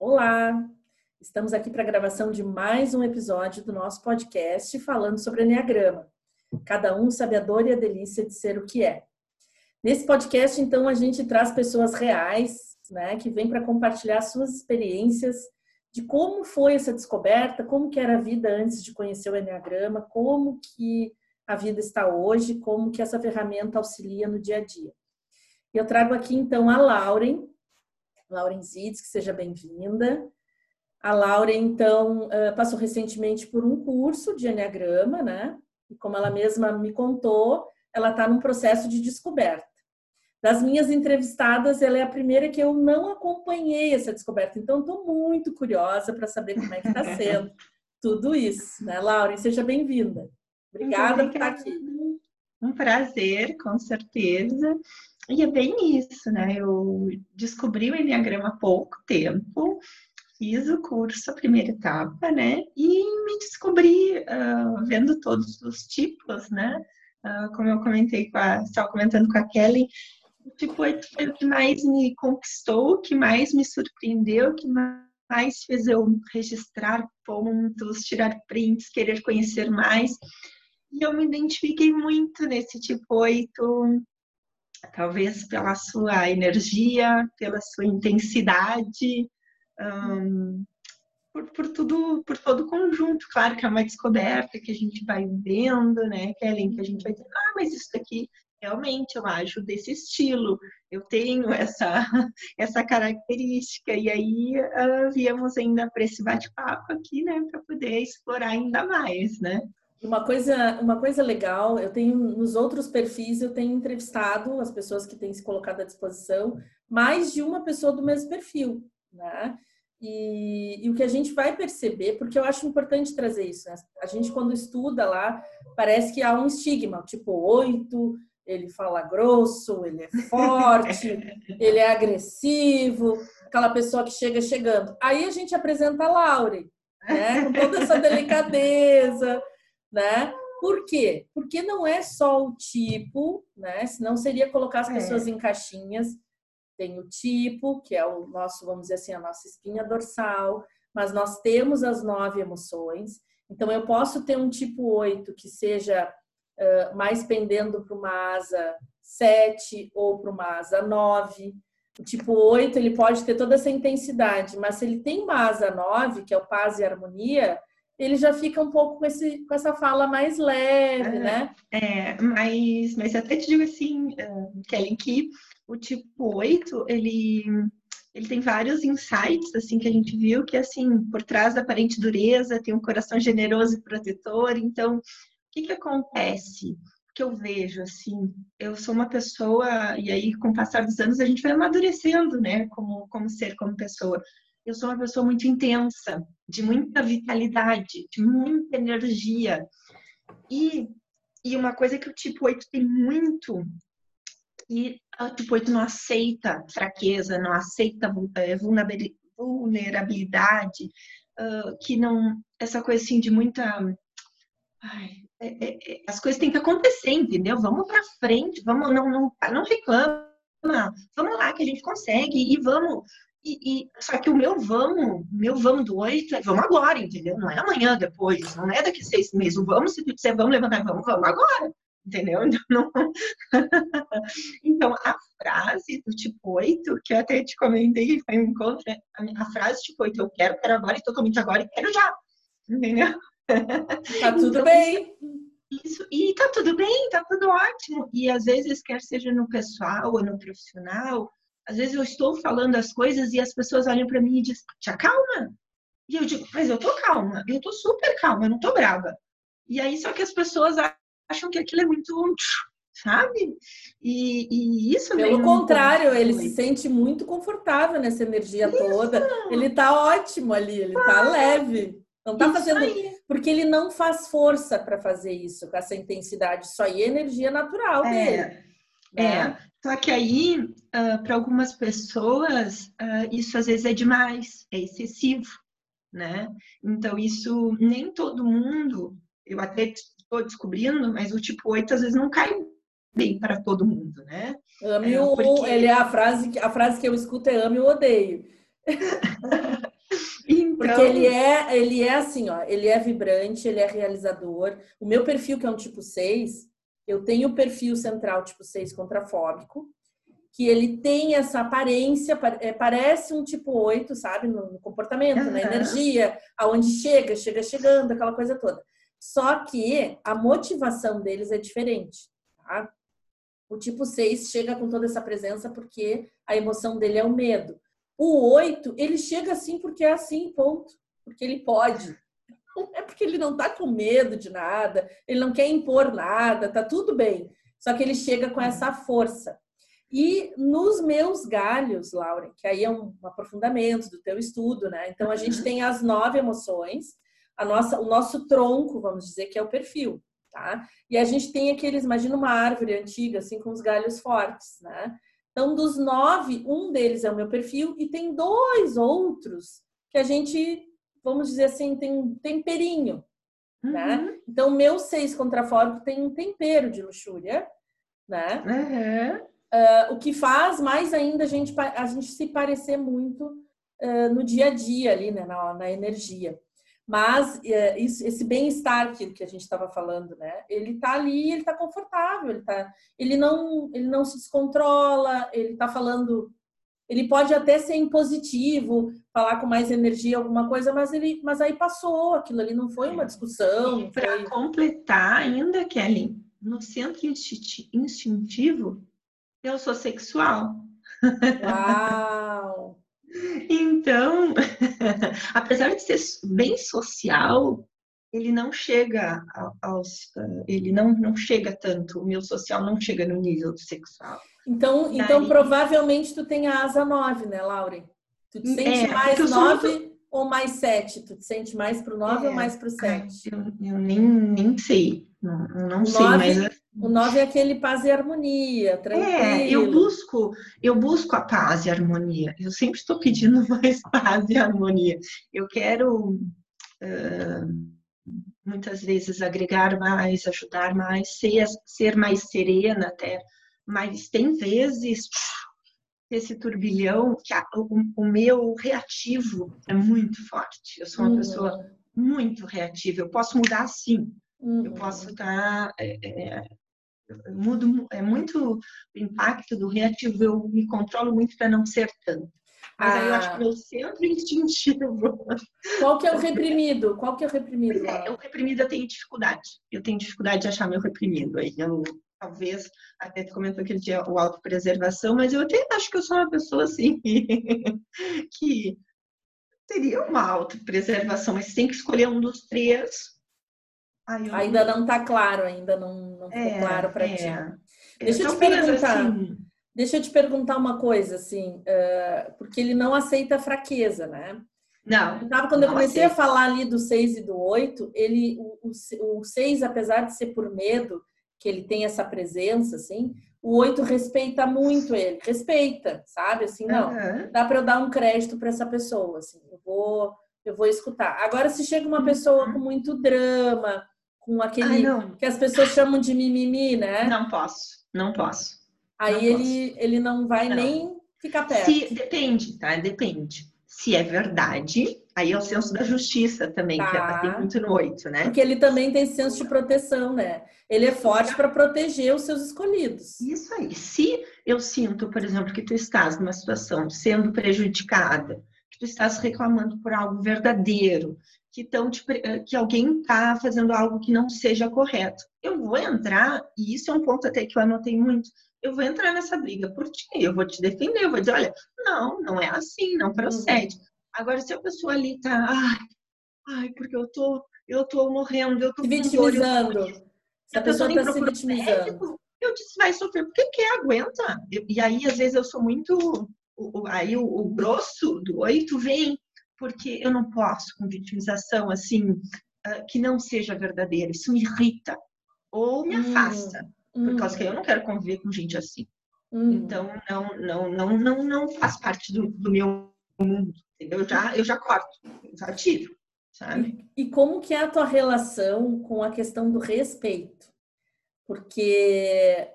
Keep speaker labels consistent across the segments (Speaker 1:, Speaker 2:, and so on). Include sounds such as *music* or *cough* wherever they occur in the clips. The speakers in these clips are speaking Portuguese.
Speaker 1: Olá! Estamos aqui para a gravação de mais um episódio do nosso podcast falando sobre Enneagrama. Cada um sabe a dor e a delícia de ser o que é. Nesse podcast, então, a gente traz pessoas reais, né, que vêm para compartilhar suas experiências de como foi essa descoberta, como que era a vida antes de conhecer o Enneagrama, como que a vida está hoje, como que essa ferramenta auxilia no dia a dia. Eu trago aqui, então, a Lauren, Lauren Zitz, que seja bem-vinda. A Laura, então, passou recentemente por um curso de Enneagrama, né? E como ela mesma me contou, ela está num processo de descoberta. Das minhas entrevistadas, ela é a primeira que eu não acompanhei essa descoberta. Então, estou muito curiosa para saber como é que está sendo *laughs* tudo isso, né, Laura? Seja bem-vinda. Obrigada, Obrigada por estar aqui.
Speaker 2: Um prazer, com certeza. E é bem isso, né? Eu descobri o Enneagrama há pouco tempo, fiz o curso, a primeira etapa, né? E me descobri uh, vendo todos os tipos, né? Uh, como eu comentei com a, estava comentando com a Kelly, tipo 8 foi o que mais me conquistou, o que mais me surpreendeu, o que mais fez eu registrar pontos, tirar prints, querer conhecer mais. E eu me identifiquei muito nesse tipo 8, talvez pela sua energia, pela sua intensidade, um, por, por, tudo, por todo o conjunto. Claro que é uma descoberta que a gente vai vendo, né, Kellen, que a gente vai dizer, ah, mas isso daqui realmente eu acho desse estilo, eu tenho essa, *laughs* essa característica, e aí uh, viemos ainda para esse bate-papo aqui, né, para poder explorar ainda mais, né.
Speaker 1: Uma coisa, uma coisa legal, eu tenho nos outros perfis, eu tenho entrevistado as pessoas que têm se colocado à disposição, mais de uma pessoa do mesmo perfil, né? E, e, o que a gente vai perceber, porque eu acho importante trazer isso, né? A gente, quando estuda lá, parece que há um estigma, tipo oito, ele fala grosso, ele é forte, *laughs* ele é agressivo, aquela pessoa que chega chegando. Aí a gente apresenta a Laure, né? Com toda essa delicadeza, né? Por quê? Porque não é só o tipo, né? Senão seria colocar as é. pessoas é. em caixinhas. Tem o tipo, que é o nosso, vamos dizer assim, a nossa espinha dorsal, mas nós temos as nove emoções. Então, eu posso ter um tipo 8 que seja uh, mais pendendo para uma asa 7 ou para uma asa 9. O tipo 8, ele pode ter toda essa intensidade, mas se ele tem uma asa 9, que é o paz e harmonia, ele já fica um pouco com, esse, com essa fala mais leve, né?
Speaker 2: É, mas, mas até te digo assim, uh, Kellen, que o tipo 8, ele, ele tem vários insights, assim, que a gente viu, que, assim, por trás da aparente dureza, tem um coração generoso e protetor. Então, o que que acontece? que eu vejo, assim, eu sou uma pessoa, e aí com o passar dos anos a gente vai amadurecendo, né, como, como ser, como pessoa eu sou uma pessoa muito intensa, de muita vitalidade, de muita energia. E, e uma coisa que o tipo 8 tem muito, e o tipo 8 não aceita fraqueza, não aceita é, vulnerabilidade, que não. Essa coisa assim de muita. Ai, é, é, as coisas têm que acontecer, entendeu? Vamos para frente, vamos, não, não, não reclama, vamos lá que a gente consegue e vamos e, e, só que o meu vamos, meu vamos do oito é vamos agora, entendeu? Não é amanhã, depois, não é daqui a seis meses. O vamos, se tu disser vamos levantar, vamos, vamos agora, entendeu? Então, não... *laughs* então a frase do tipo 8, que eu até te comentei, foi um encontro, é, a, a frase tipo 8, eu quero, quero agora, e totalmente agora, e quero já, entendeu?
Speaker 1: Tá tudo então, bem.
Speaker 2: Isso, e tá tudo bem, tá tudo ótimo. E às vezes, quer seja no pessoal ou no profissional, às vezes eu estou falando as coisas e as pessoas olham para mim e dizem, te acalma. E eu digo, mas eu tô calma, eu tô super calma, eu não tô brava. E aí só que as pessoas acham que aquilo é muito, sabe? E, e isso
Speaker 1: Pelo contrário, ele se sente muito confortável nessa energia isso. toda. Ele tá ótimo ali, ele tá leve. Não tá isso fazendo. Aí. Porque ele não faz força para fazer isso com essa intensidade, só aí é energia natural é. dele.
Speaker 2: É, né? Só que aí, uh, ah, para algumas pessoas, uh, isso às vezes é demais, é excessivo, né? Então, isso nem todo mundo, eu até estou descobrindo, mas o tipo 8 às vezes não cai bem para todo mundo, né?
Speaker 1: Ame é, ou porque... ele é a frase, a frase que eu escuto é ame ou odeio. *laughs* Porque ele é, ele é assim, ó, ele é vibrante, ele é realizador. O meu perfil, que é um tipo 6, eu tenho o perfil central tipo 6 contrafóbico, que ele tem essa aparência, é, parece um tipo 8, sabe? No comportamento, uhum. na energia, aonde chega, chega chegando, aquela coisa toda. Só que a motivação deles é diferente, tá? O tipo 6 chega com toda essa presença porque a emoção dele é o medo. O 8, ele chega assim porque é assim, ponto. Porque ele pode. É porque ele não tá com medo de nada, ele não quer impor nada, tá tudo bem. Só que ele chega com essa força. E nos meus galhos, Lauren, que aí é um aprofundamento do teu estudo, né? Então a gente uhum. tem as nove emoções, a nossa, o nosso tronco, vamos dizer, que é o perfil tá? E a gente tem aqueles, imagina uma árvore antiga, assim, com os galhos fortes, né? Então, dos nove, um deles é o meu perfil e tem dois outros que a gente, vamos dizer assim, tem um temperinho, né? uhum. né? Então, meu seis contrafórico tem um tempero de luxúria, né?
Speaker 2: Uhum.
Speaker 1: Uh, o que faz mais ainda a gente, a gente se parecer muito uh, no dia a dia ali, né? Na, na energia. Mas é, isso, esse bem-estar que, que a gente estava falando, né? Ele está ali, ele está confortável, ele, tá, ele, não, ele não se descontrola, ele está falando. Ele pode até ser impositivo, falar com mais energia, alguma coisa, mas ele, mas aí passou, aquilo ali não foi uma discussão.
Speaker 2: Para foi... completar ainda, Kelly, no centro instintivo, eu sou sexual.
Speaker 1: Uau! *laughs*
Speaker 2: Então, *laughs* apesar de ser bem social, ele não chega aos, ele não, não chega tanto, o meu social não chega no nível do sexual.
Speaker 1: Então, então provavelmente tu tem a asa 9, né, Lauren? Tu te sente é, mais 9 muito... ou mais 7? Tu te sente mais pro 9 é, ou mais pro 7?
Speaker 2: Eu, eu, nem, nem sei, não, não sei, 9, mas
Speaker 1: o 9 é aquele paz e harmonia, tranquilo. É,
Speaker 2: eu busco, eu busco a paz e a harmonia. Eu sempre estou pedindo *laughs* mais paz e harmonia. Eu quero uh, muitas vezes agregar mais, ajudar mais, ser, ser mais serena até. Mas tem vezes esse turbilhão que a, o, o, meu reativo é muito forte. Eu sou uma uhum. pessoa muito reativa. Eu posso mudar sim. Uhum. Eu posso estar é, é, mudo, é muito o impacto do reativo, eu me controlo muito para não ser tanto. Mas ah. aí eu acho que ah. meu centro instintivo. *laughs*
Speaker 1: Qual que é o reprimido? Qual que é o reprimido?
Speaker 2: É, o reprimido eu tenho dificuldade. Eu tenho dificuldade de achar meu reprimido. Aí eu talvez até tu comentou aquele dia o autopreservação, mas eu até acho que eu sou uma pessoa assim *laughs* que teria uma autopreservação, mas tem que escolher um dos três
Speaker 1: ainda não está claro, ainda não, não ficou é, claro para é. ti. Deixa eu, te perguntar. Assim... Deixa eu te perguntar uma coisa, assim, uh, porque ele não aceita fraqueza, né?
Speaker 2: Não.
Speaker 1: Sabe, quando eu comecei aceita. a falar ali do 6 e do 8, ele, o, o, o 6, apesar de ser por medo, que ele tem essa presença, assim, o 8 respeita muito ele, respeita, sabe? Assim, não, uhum. dá para eu dar um crédito para essa pessoa, assim, eu vou, eu vou escutar. Agora, se chega uma pessoa uhum. com muito drama, com aquele Ai, que as pessoas chamam de mimimi, né?
Speaker 2: Não posso, não posso.
Speaker 1: Aí não ele, posso. ele não vai não. nem ficar perto.
Speaker 2: Se, depende, tá? Depende. Se é verdade, aí é o senso da justiça também, tá. que é bater muito no oito, né?
Speaker 1: Porque ele também tem senso de proteção, né? Ele é forte para proteger os seus escolhidos.
Speaker 2: Isso aí. Se eu sinto, por exemplo, que tu estás numa situação sendo prejudicada, que tu estás reclamando por algo verdadeiro, que, tão eh, que alguém está fazendo algo que não seja correto. Eu vou entrar, e isso é um ponto até que eu anotei muito, eu vou entrar nessa briga por ti, eu vou te defender, eu vou dizer, olha, não, não é assim, não procede. Uhum. Agora, se a pessoa ali tá, ai, ai, porque eu tô, eu tô morrendo, eu tô
Speaker 1: se vitimizando. Se a pessoa está se vitimizando. Médico,
Speaker 2: eu disse, vai sofrer, porque quer, aguenta. E aí, às vezes, eu sou muito. Aí o, o grosso do oito vem, porque eu não posso com vitimização assim ah, que não seja verdadeira. Isso me irrita ou me hum, afasta. Por causa que eu não quero conviver com gente assim. Hum. Então não, não, não, não, não faz parte do, do meu mundo. Entendeu? Eu já, eu já corto, já tiro. Sabe?
Speaker 1: E, e como que é a tua relação com a questão do respeito? Porque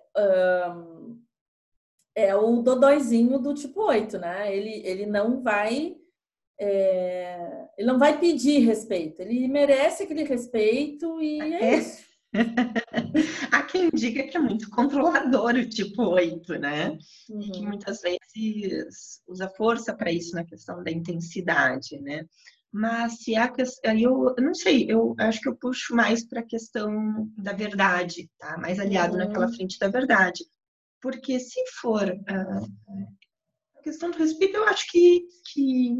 Speaker 1: é o dodóizinho do tipo 8, né? Ele, ele não vai é, Ele não vai pedir respeito, ele merece aquele respeito e é, é. isso. *laughs*
Speaker 2: Há quem diga que é muito controlador o tipo 8, né? Uhum. E que muitas vezes usa força para isso na questão da intensidade, né? Mas se a questão, eu, não sei, eu acho que eu puxo mais para a questão da verdade, tá? Mais aliado uhum. naquela frente da verdade. Porque se for uh, a questão do respeito, eu acho que, que...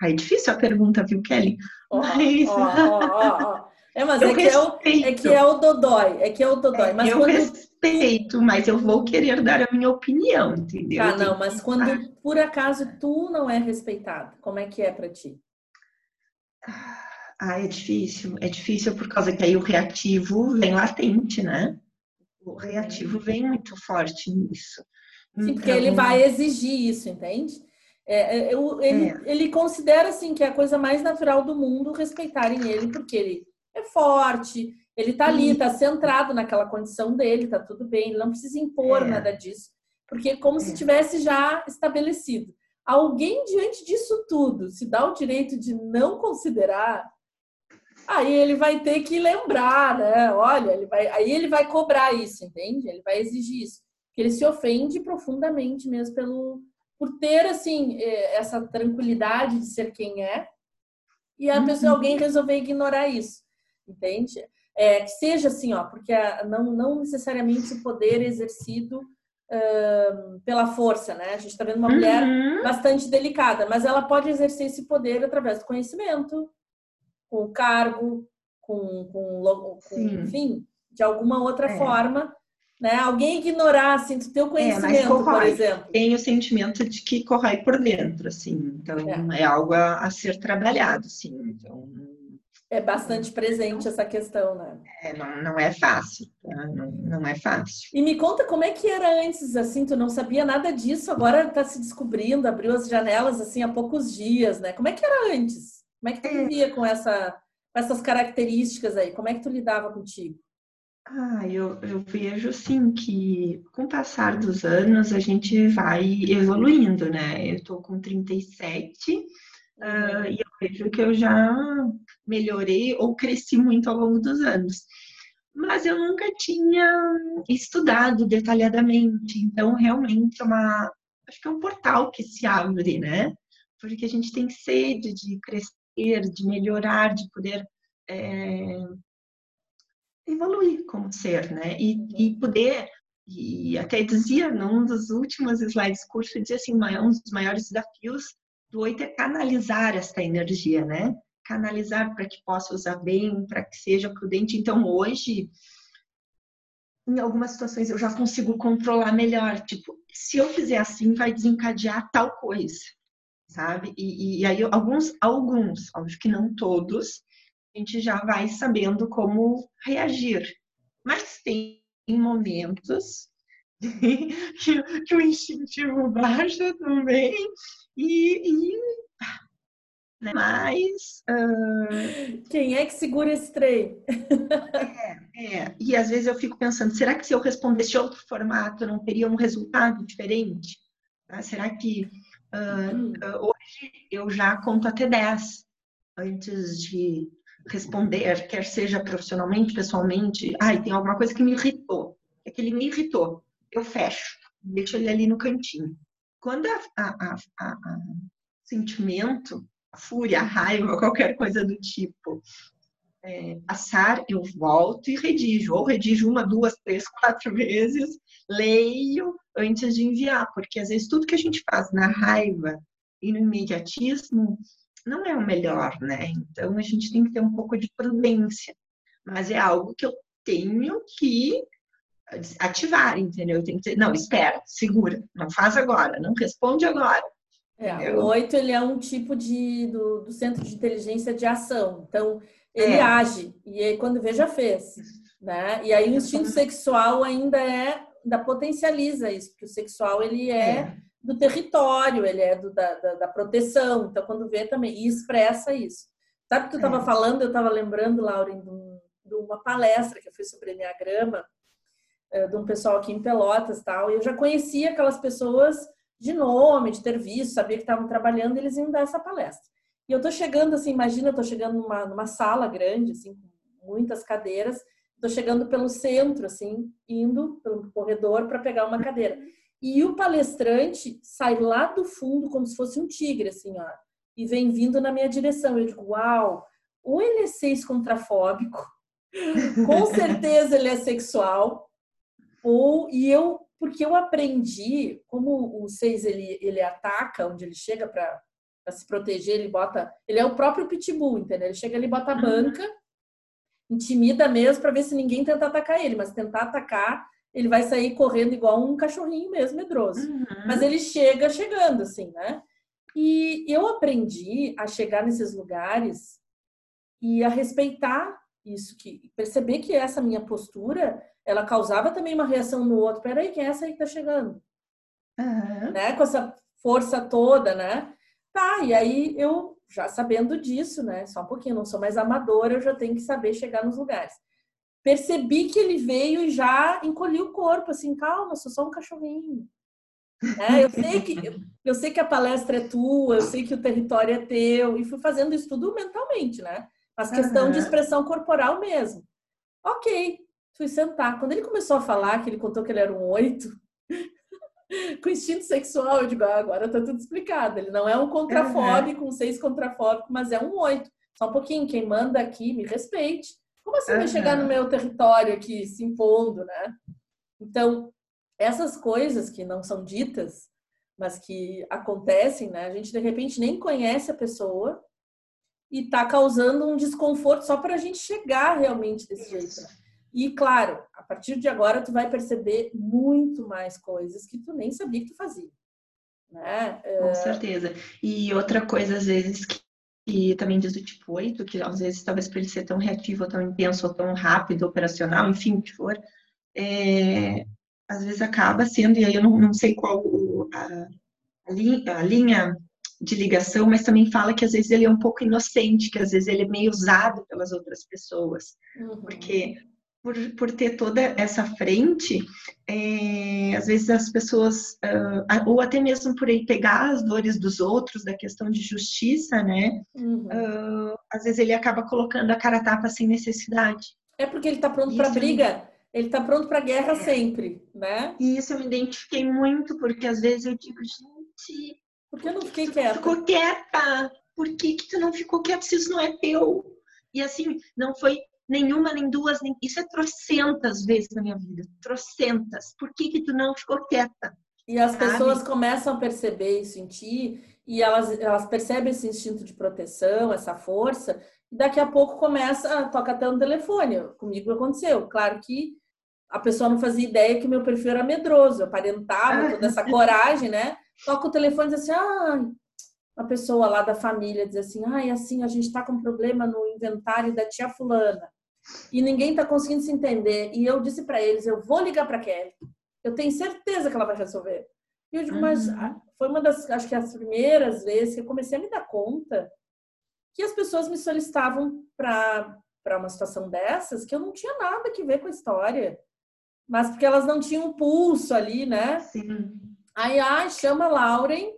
Speaker 2: Ai, é difícil a pergunta, viu, Kelly?
Speaker 1: Oh, Mas... Oh, oh, é, mas é que é, o, é que é o Dodói, é que é o Dodói. É,
Speaker 2: mas eu quando... respeito, mas eu vou querer dar a minha opinião, entendeu?
Speaker 1: Tá, não, mas quando por acaso tu não é respeitado, como é que é para ti?
Speaker 2: Ah, é difícil, é difícil por causa que aí o reativo vem latente, né? O reativo vem muito forte nisso.
Speaker 1: Sim, porque ele então vai exigir isso, entende? É, é ele, é. ele considera assim que é a coisa mais natural do mundo respeitarem ele, porque ele é forte, ele tá ali, tá centrado naquela condição dele, tá tudo bem, ele não precisa impor é. nada disso, porque é como é. se tivesse já estabelecido. Alguém diante disso tudo se dá o direito de não considerar, aí ele vai ter que lembrar, né? Olha, ele vai, aí ele vai cobrar isso, entende? Ele vai exigir isso, porque ele se ofende profundamente mesmo pelo por ter assim é, essa tranquilidade de ser quem é e a pessoa uhum. alguém resolver ignorar isso entende? É, que seja assim, ó, porque não, não necessariamente o poder exercido uh, pela força, né? A gente está vendo uma uhum. mulher bastante delicada, mas ela pode exercer esse poder através do conhecimento, com o cargo, com, com, com enfim, de alguma outra é. forma. Né? Alguém ignorar assim, do teu é, conhecimento, é, por exemplo.
Speaker 2: Tem o sentimento de que corrói por dentro, assim. Então, é, é algo a, a, ser trabalhado, sim. Então,
Speaker 1: é bastante presente essa questão, né?
Speaker 2: É, não, não é fácil, tá? não, não é fácil.
Speaker 1: E me conta como é que era antes, assim, tu não sabia nada disso, agora tá se descobrindo, abriu as janelas, assim, há poucos dias, né? Como é que era antes? Como é que tu é. vivia com, essa, essas características aí? Como é que tu lidava contigo?
Speaker 2: Ah, eu, eu vejo, sim, que com o passar dos anos a gente vai evoluindo, né? Eu tô com 37 Uh, e eu vejo que eu já melhorei ou cresci muito ao longo dos anos. Mas eu nunca tinha estudado detalhadamente, então realmente é uma. Acho que é um portal que se abre, né? Porque a gente tem sede de crescer, de melhorar, de poder é, evoluir como ser, né? E, e poder e até dizia num dos últimos slides curso, dizia assim, um dos maiores desafios do é canalizar esta energia, né? Canalizar para que possa usar bem, para que seja prudente. Então, hoje, em algumas situações, eu já consigo controlar melhor. Tipo, se eu fizer assim, vai desencadear tal coisa, sabe? E, e aí, alguns, alguns, acho que não todos, a gente já vai sabendo como reagir. Mas tem momentos *laughs* que o instintivo baixa também e, e né? Mas.
Speaker 1: Uh... Quem é que segura esse trem?
Speaker 2: é, é. E às vezes eu fico pensando: será que se eu respondesse outro formato não teria um resultado diferente? Tá? Será que uh, hoje eu já conto até 10 antes de responder, quer seja profissionalmente, pessoalmente? Ai, tem alguma coisa que me irritou. É que ele me irritou. Eu fecho, deixo ele ali no cantinho. Quando a, a, a, a sentimento, a fúria, a raiva, *laughs* qualquer coisa do tipo, é, passar, eu volto e redijo. Ou redijo uma, duas, três, *laughs* quatro vezes, leio antes de enviar, porque às vezes tudo que a gente faz na raiva e no imediatismo não é o melhor, né? Então a gente tem que ter um pouco de prudência. Mas é algo que eu tenho que ativar, entendeu? Tem que ter, não, espera, segura, não faz agora, não responde agora.
Speaker 1: É, o 8 ele é um tipo de do, do, centro de inteligência de ação. Então, ele é. age e aí, quando vê já fez, né? E aí o instinto sexual ainda é ainda potencializa isso, porque o sexual ele é, é. do território, ele é do, da, da, da, proteção. Então, quando vê também e expressa isso. Sabe o que tu estava é. falando? Eu estava lembrando, Lauren, de, um, de uma palestra que eu fiz sobre Enneagrama é, de um pessoal aqui em Pelotas tal, e eu já conhecia aquelas pessoas de nome, de ter visto, sabia que estavam trabalhando, eles iam dar essa palestra. E eu tô chegando assim, imagina, eu tô chegando numa, numa sala grande, assim, com muitas cadeiras, tô chegando pelo centro, assim, indo pelo corredor para pegar uma cadeira. E o palestrante sai lá do fundo como se fosse um tigre, assim, ó, e vem vindo na minha direção. Eu digo, uau, ou ele é seis contrafóbico, *laughs* com certeza ele é sexual, ou e eu porque eu aprendi como o seis ele ele ataca onde ele chega para se proteger, ele bota, ele é o próprio pitbull, entendeu? Ele chega ali, bota a uhum. banca, intimida mesmo para ver se ninguém tenta atacar ele, mas tentar atacar, ele vai sair correndo igual um cachorrinho mesmo medroso. Uhum. Mas ele chega chegando assim, né? E eu aprendi a chegar nesses lugares e a respeitar isso que perceber que essa minha postura ela causava também uma reação no outro. Peraí, quem é essa aí que tá chegando? Uhum. Né? Com essa força toda, né? Tá, e aí eu já sabendo disso, né? Só um pouquinho, não sou mais amadora, eu já tenho que saber chegar nos lugares. Percebi que ele veio e já encolhi o corpo, assim, calma, sou só um cachorrinho. É, eu sei que eu, eu sei que a palestra é tua, eu sei que o território é teu, e fui fazendo isso tudo mentalmente, né? Mas questão uhum. de expressão corporal mesmo. Ok, fui sentar. Quando ele começou a falar, que ele contou que ele era um oito, *laughs* com instinto sexual, eu digo, ah, agora tá tudo explicado. Ele não é um contrafóbico, uhum. um seis contrafóbico, mas é um oito. Só um pouquinho, quem manda aqui, me respeite. Como assim uhum. vai chegar no meu território aqui, se impondo, né? Então, essas coisas que não são ditas, mas que acontecem, né? A gente, de repente, nem conhece a pessoa, e tá causando um desconforto só para a gente chegar realmente desse jeito. Né? E claro, a partir de agora tu vai perceber muito mais coisas que tu nem sabia que tu fazia. Né?
Speaker 2: Com é... certeza. E outra coisa, às vezes, que, também diz do tipo 8, que às vezes talvez por ele ser tão reativo, ou tão intenso, ou tão rápido, operacional, enfim, o que for, é, às vezes acaba sendo, e aí eu não, não sei qual a, a, linha, a linha de ligação, mas também fala que às vezes ele é um pouco inocente, que às vezes ele é meio usado pelas outras pessoas. Uhum. Porque por, por ter toda essa frente, é, às vezes as pessoas, uh, ou até mesmo por ele pegar as dores dos outros, da questão de justiça, né? Uhum. Uh, às vezes ele acaba colocando a cara tapa sem necessidade.
Speaker 1: É porque ele está pronto para briga. Ele está pronto para guerra é. sempre, né?
Speaker 2: E isso eu me identifiquei muito, porque às vezes eu digo, gente,
Speaker 1: por que eu não fiquei quieta?
Speaker 2: Ficou quieta. Por que, que tu não ficou quieta se isso não é teu? E assim, não foi nenhuma, nem duas, nem... Isso é trocentas vezes na minha vida. Trocentas. Por que que tu não ficou quieta?
Speaker 1: E as Sabe? pessoas começam a perceber isso em ti e elas, elas percebem esse instinto de proteção, essa força, e daqui a pouco começa, a toca até no telefone. Comigo aconteceu. Claro que a pessoa não fazia ideia que meu perfil era medroso, eu aparentava toda essa coragem, né? toca o telefone e diz assim, ah, uma pessoa lá da família diz assim, ah, assim, a gente está com problema no inventário da tia fulana e ninguém está conseguindo se entender. E eu disse para eles, eu vou ligar para Kelly, eu tenho certeza que ela vai resolver. E eu digo, uhum. mas foi uma das, acho que as primeiras vezes que eu comecei a me dar conta que as pessoas me solicitavam para para uma situação dessas que eu não tinha nada que ver com a história, mas porque elas não tinham pulso ali, né? Sim. Aí, ah, chama a Lauren,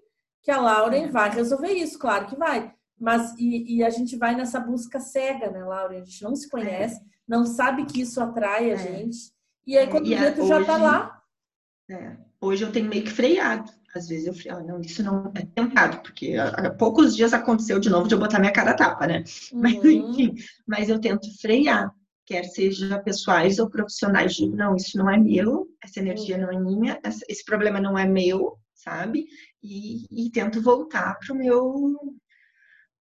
Speaker 1: que a Lauren é. vai resolver isso, claro que vai. Mas, e, e, a gente vai nessa busca cega, né, Lauren? A gente não se conhece, é. não sabe que isso atrai a é. gente. E aí, quando é, tu já tá lá.
Speaker 2: É, hoje eu tenho meio que freado. Às vezes eu freio, ah, não, isso não é tentado, porque há, poucos dias aconteceu de novo de eu botar minha cara tapa, né? *laughs* Uhum. Mas, enfim, mas eu tento frear quer seja pessoais ou profissionais, digo, não, isso não é meu, essa energia não é minha, esse problema não é meu, sabe? E, e tento voltar para o meu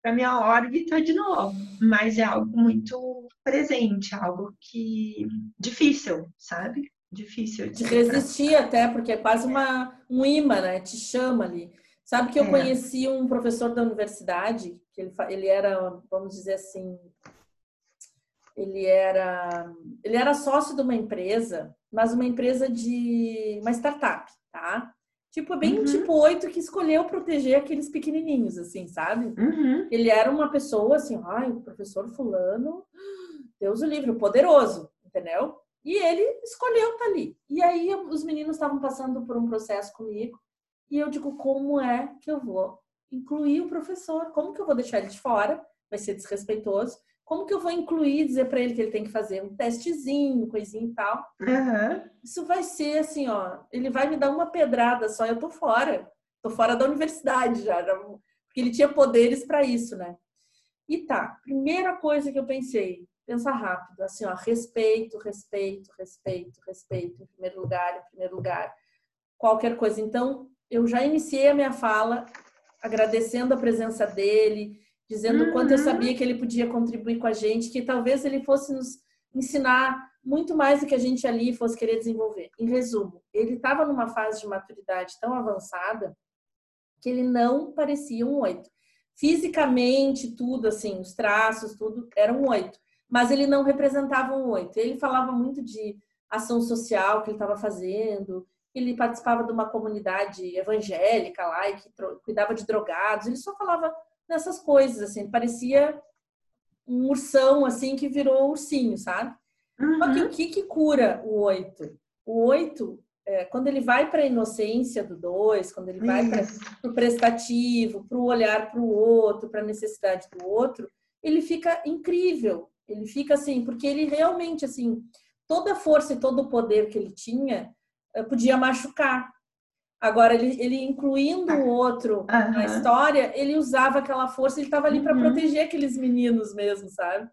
Speaker 2: para minha órbita de novo, mas é algo muito presente, algo que difícil, sabe? Difícil
Speaker 1: de resistir até, porque é quase uma um imã, né? Te chama ali. Sabe que eu é. conheci um professor da universidade, que ele, ele era, vamos dizer assim, ele era ele era sócio de uma empresa, mas uma empresa de uma startup, tá? Tipo, bem uhum. tipo oito que escolheu proteger aqueles pequenininhos, assim, sabe? Uhum. Ele era uma pessoa assim, ai, o professor fulano, Deus o livre, poderoso, entendeu? E ele escolheu estar tá ali. E aí os meninos estavam passando por um processo comigo e eu digo, como é que eu vou incluir o professor. Como que eu vou deixar ele de fora? Vai ser desrespeitoso. Como que eu vou incluir, dizer para ele que ele tem que fazer um testezinho, coisinha e tal?
Speaker 2: Uhum.
Speaker 1: Isso vai ser assim, ó. Ele vai me dar uma pedrada só, eu tô fora. Tô fora da universidade já, já porque ele tinha poderes para isso, né? E tá, primeira coisa que eu pensei, pensa rápido, assim, ó, respeito, respeito, respeito, respeito, em primeiro lugar, em primeiro lugar, qualquer coisa. Então, eu já iniciei a minha fala agradecendo a presença dele, dizendo o quanto eu uhum. sabia que ele podia contribuir com a gente, que talvez ele fosse nos ensinar muito mais do que a gente ali fosse querer desenvolver. Em resumo, ele estava numa fase de maturidade tão avançada que ele não parecia um oito. Fisicamente, tudo assim, os traços, tudo, era um oito. Mas ele não representava um oito. Ele falava muito de ação social que ele estava fazendo, ele participava de uma comunidade evangélica lá e que cuidava de drogados. Ele só falava nessas coisas, assim, parecia um ursão, assim, que virou ursinho, sabe? Uhum. Só que o que, que cura o oito? O oito, é, quando ele vai para a inocência do dois, quando ele vai para o prestativo, para o olhar para o outro, para a necessidade do outro, ele fica incrível. Ele fica assim, porque ele realmente, assim, toda a força e todo o poder que ele tinha eh, podia machucar. Agora, ele, ele incluindo o outro uhum. na história, ele usava aquela força, ele estava ali para uhum. proteger aqueles meninos mesmo, sabe?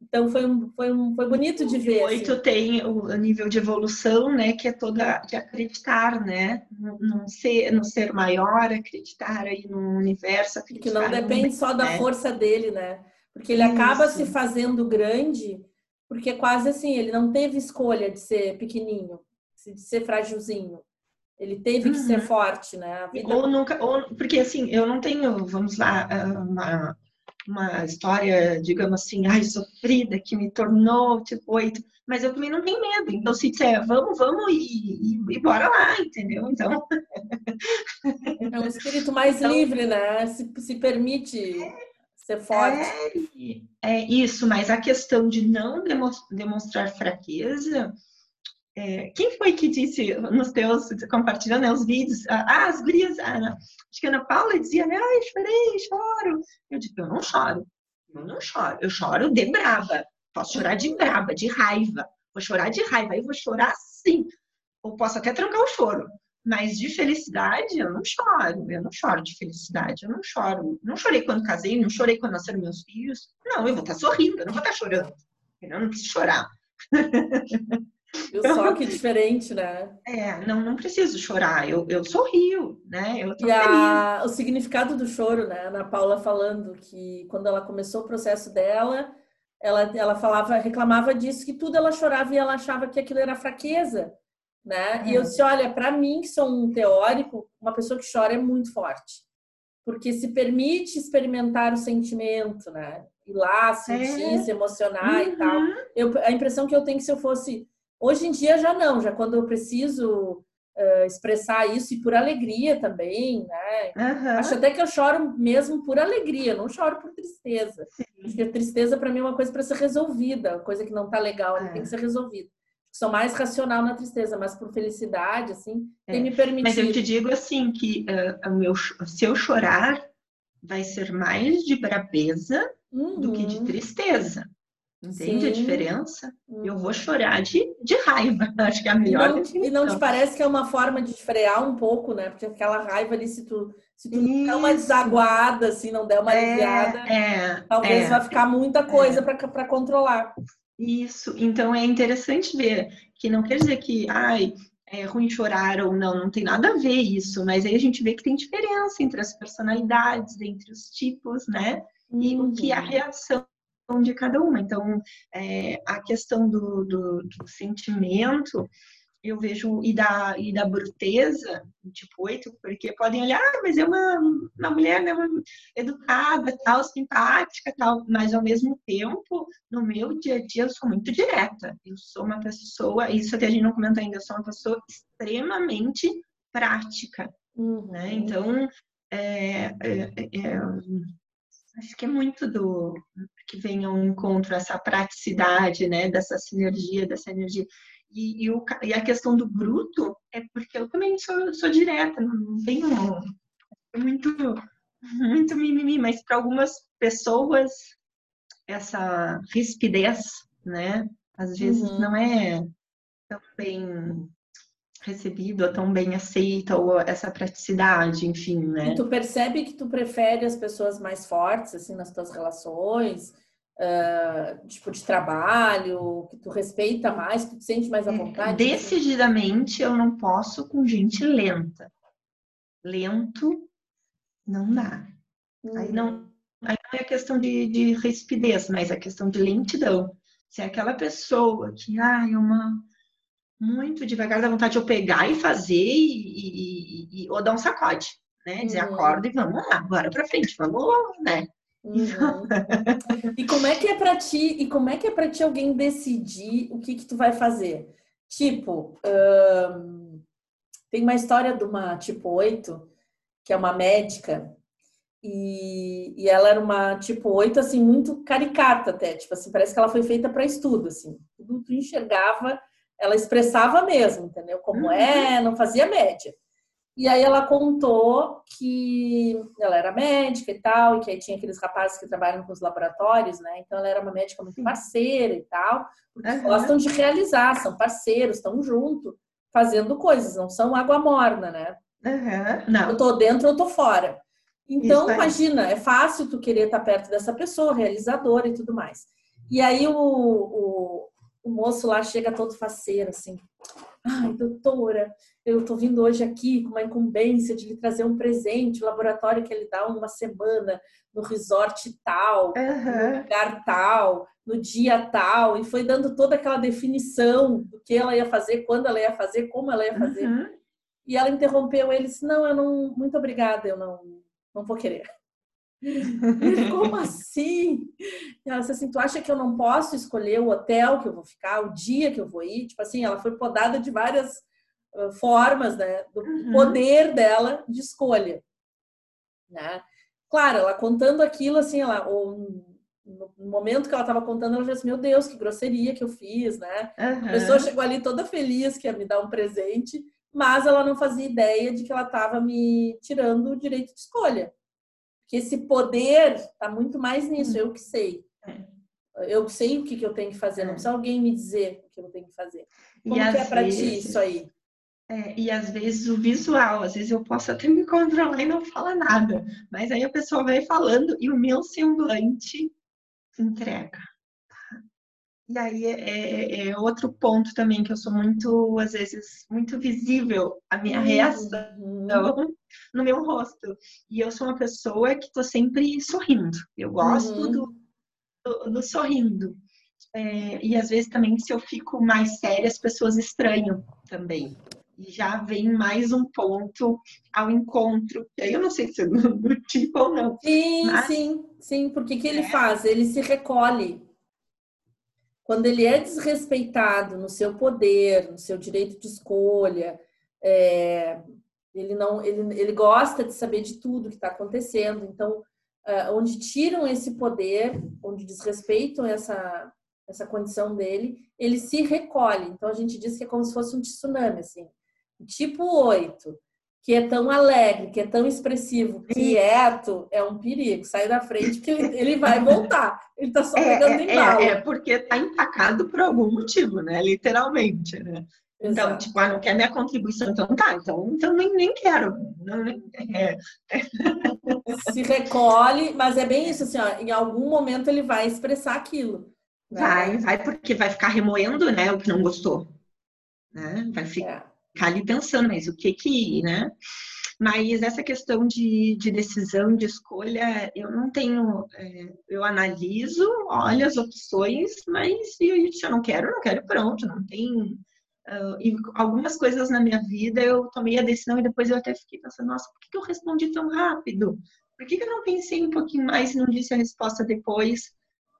Speaker 1: Então foi, um, foi, um, foi bonito de ver.
Speaker 2: O oito assim. tem o nível de evolução, né? Que é toda de acreditar, né? Num ser, no ser maior, acreditar aí no universo, acreditar.
Speaker 1: Que não depende só da né? força dele, né? Porque ele Isso. acaba se fazendo grande, porque quase assim, ele não teve escolha de ser pequenininho, de ser frágilzinho. Ele teve que uhum. ser forte, né?
Speaker 2: Vida... Ou nunca, ou, porque assim, eu não tenho, vamos lá, ah, uma, uma história, digamos assim, ai, sofrida, que me tornou, tipo, oito, mas eu também não tenho medo. Então, se disser, vamos, vamos e, e, e bora lá, entendeu? Então. *laughs*
Speaker 1: É um espírito mais então, livre, né? Se, se permite ser forte.
Speaker 2: É, é, isso, mas a questão de não demonstrar fraqueza é, quem foi que disse nos teus, compartilhando né, os vídeos, ah, ah as gurias, ah, acho que a Ana Paula dizia, né, ai, chorei, choro. Eu digo, eu não choro, eu não choro, eu choro de braba, posso chorar de braba, de raiva, vou chorar de raiva, aí vou chorar sim, ou posso até trancar o choro, mas de felicidade eu não choro, eu não choro de felicidade, eu não choro, não chorei quando casei, não chorei quando nasceram meus filhos, não, eu vou estar sorrindo, eu não vou estar chorando, eu não preciso chorar. *laughs*
Speaker 1: Viu só que diferente, né?
Speaker 2: É, não, não preciso chorar, eu, eu sorrio, né? Eu
Speaker 1: e a, o significado do choro, né? Ana Paula falando que quando ela começou o processo dela, ela, ela falava, reclamava disso, que tudo ela chorava e ela achava que aquilo era fraqueza, né? É. E eu é. disse, olha, para mim, que sou um teórico, uma pessoa que chora é muito forte. Porque se permite experimentar o sentimento, né? Ir lá, sentir, é. se emocionar uhum. e tal. Uhum. Eu, a impressão que eu tenho que se eu fosse Hoje em dia já não, já quando eu preciso uh, expressar isso e por alegria também, né? Uhum. Acho até que eu choro mesmo por alegria, não choro por tristeza. Porque a tristeza para mim é uma coisa para ser resolvida, coisa que não tá legal, é. tem que ser resolvida. Sou mais racional na tristeza, mas por felicidade, assim, é. tem me permitido.
Speaker 2: Mas eu te digo assim que uh, meu, se eu chorar, vai ser mais de brabeza uhum. do que de uhum. tristeza. Entende Sim. a diferença? Eu vou chorar de, de raiva. *laughs* Acho que é a melhor
Speaker 1: e não, e não te parece que é uma forma de frear um pouco, né? Porque aquela raiva ali, se tu, se tu der uma desaguada, assim, não der uma é, aliviada, é, talvez é, vai ficar muita coisa é. para controlar.
Speaker 2: Isso. Então é interessante ver que não quer dizer que, ai, é ruim chorar ou não, não tem nada a ver isso, mas aí a gente vê que tem diferença entre as personalidades, entre os tipos, né? E uhum. o que a uhum. reação de cada uma. Então, é, a questão do, do, do, sentimento, eu vejo, e da, e da bruteza, tipo oito, porque podem olhar, ah, mas é uma, uma mulher né, uma educada, tal, simpática, tal, mas ao mesmo tempo, no meu dia a dia, eu sou muito direta. Eu sou uma pessoa, isso até a gente não comentou ainda, eu sou uma pessoa extremamente prática. Uhum. Né? Então, é, é, é, acho que é muito do que vem ao encontro essa praticidade, né, dessa sinergia, dessa energia. E, e, o, e a questão do bruto é porque eu também sou, sou direta, não tenho é muito muito mimimi, mas para algumas pessoas essa rispidez, né, às vezes uhum. não é tão bem recebido, ou tão bem aceita, ou essa praticidade, enfim, né?
Speaker 1: E tu percebe que tu prefere as pessoas mais fortes, assim, nas tuas relações, uh, tipo, de trabalho, que tu respeita mais, que tu te sente mais à é, vontade?
Speaker 2: Decididamente, eu não posso com gente lenta. Lento, não dá. Uhum. Aí não Aí não é questão de, de rispidez, mas é questão de lentidão. Se é aquela pessoa que, ah, é uma muito devagar, dá vontade de eu pegar e fazer e, e, e ou dar um sacode, né? Dizer, uhum. acorda e vamos lá, agora pra frente, vamos, né?
Speaker 1: Uhum. e como é que é para ti? E como é que é para ti alguém decidir o que que tu vai fazer? Tipo, hum, tem uma história de uma tipo 8, que é uma médica e, e ela era uma, tipo, oito, assim, muito caricata até. Tipo assim, parece que ela foi feita para estudo, assim. Tudo tu enxergava, ela expressava mesmo, entendeu? Como uhum. é, não fazia média. E aí ela contou que ela era médica e tal, e que aí tinha aqueles rapazes que trabalham com os laboratórios, né? Então ela era uma médica muito parceira e tal, porque uhum. gostam de realizar, são parceiros, estão junto, fazendo coisas, não são água morna, né?
Speaker 2: Uhum. Não.
Speaker 1: Eu tô dentro, eu tô fora. Então, imagina, é fácil tu querer estar perto dessa pessoa, realizadora e tudo mais. E aí o, o, o moço lá chega todo faceiro, assim. Ai, doutora, eu tô vindo hoje aqui com uma incumbência de lhe trazer um presente, o laboratório que ele dá uma semana no resort tal, uhum. no lugar tal, no dia tal, e foi dando toda aquela definição do que ela ia fazer, quando ela ia fazer, como ela ia fazer. Uhum. E ela interrompeu ele e disse: Não, eu não, muito obrigada, eu não, não vou querer. *laughs* Como assim? Ela disse assim: Tu acha que eu não posso escolher o hotel que eu vou ficar, o dia que eu vou ir? Tipo assim, ela foi podada de várias formas, né? Do uhum. poder dela de escolha. Né? Claro, ela contando aquilo, assim, ela, ou, no momento que ela estava contando, ela disse: Meu Deus, que grosseria que eu fiz, né? Uhum. A pessoa chegou ali toda feliz que ia me dar um presente mas ela não fazia ideia de que ela estava me tirando o direito de escolha. Que esse poder está muito mais nisso, eu que sei. É. Eu sei o que, que eu tenho que fazer, não é. precisa alguém me dizer o que eu tenho que fazer. Como e que é para ti isso aí?
Speaker 2: É, e às vezes o visual, às vezes eu posso até me controlar e não falar nada, mas aí a pessoa vai falando e o meu semblante entrega. E aí é, é, é, outro ponto também que eu sou muito, às vezes, muito visível a minha reação uhum. no meu rosto. E eu sou uma pessoa que estou sempre sorrindo. Eu gosto uhum. do, do, do, sorrindo. É, e às vezes também, se eu fico mais séria, as pessoas estranham também. E já vem mais um ponto ao encontro. Aí eu não sei se é do, tipo ou não.
Speaker 1: Sim, mas... sim, sim. Porque que ele é. faz? Ele se recolhe quando ele é desrespeitado no seu poder, no seu direito de escolha, é, ele não, ele, ele gosta de saber de tudo que está acontecendo. Então, é, onde tiram esse poder, onde desrespeitam essa essa condição dele, ele se recolhe. Então a gente diz que é como se fosse um tsunami, assim. Tipo 8 que é tão alegre, que é tão expressivo, quieto, é um perigo. Sai da frente que ele, vai voltar. Ele tá só é, pegando é, em bala.
Speaker 2: É, é, porque tá empacado por algum motivo, né? Literalmente, né? Então, Exato. tipo, ah, não quer minha contribuição, então tá, então, então nem, nem quero. Não, nem, é. *laughs*
Speaker 1: Se recolhe, mas é bem isso, assim, ó, em algum momento ele vai expressar aquilo.
Speaker 2: Né? Vai, vai, porque vai ficar remoendo, né, o que não gostou. Né? Vai ficar. Ficar ali pensando, mas o que que, né? Mas essa questão de, de decisão, de escolha, eu não tenho. É, eu analiso, olho as opções, mas se eu não quero, não quero, pronto, não tem. Uh, e algumas coisas na minha vida eu tomei a decisão e depois eu até fiquei pensando, nossa, por que, que eu respondi tão rápido? Por que, que eu não pensei um pouquinho mais e não disse a resposta depois?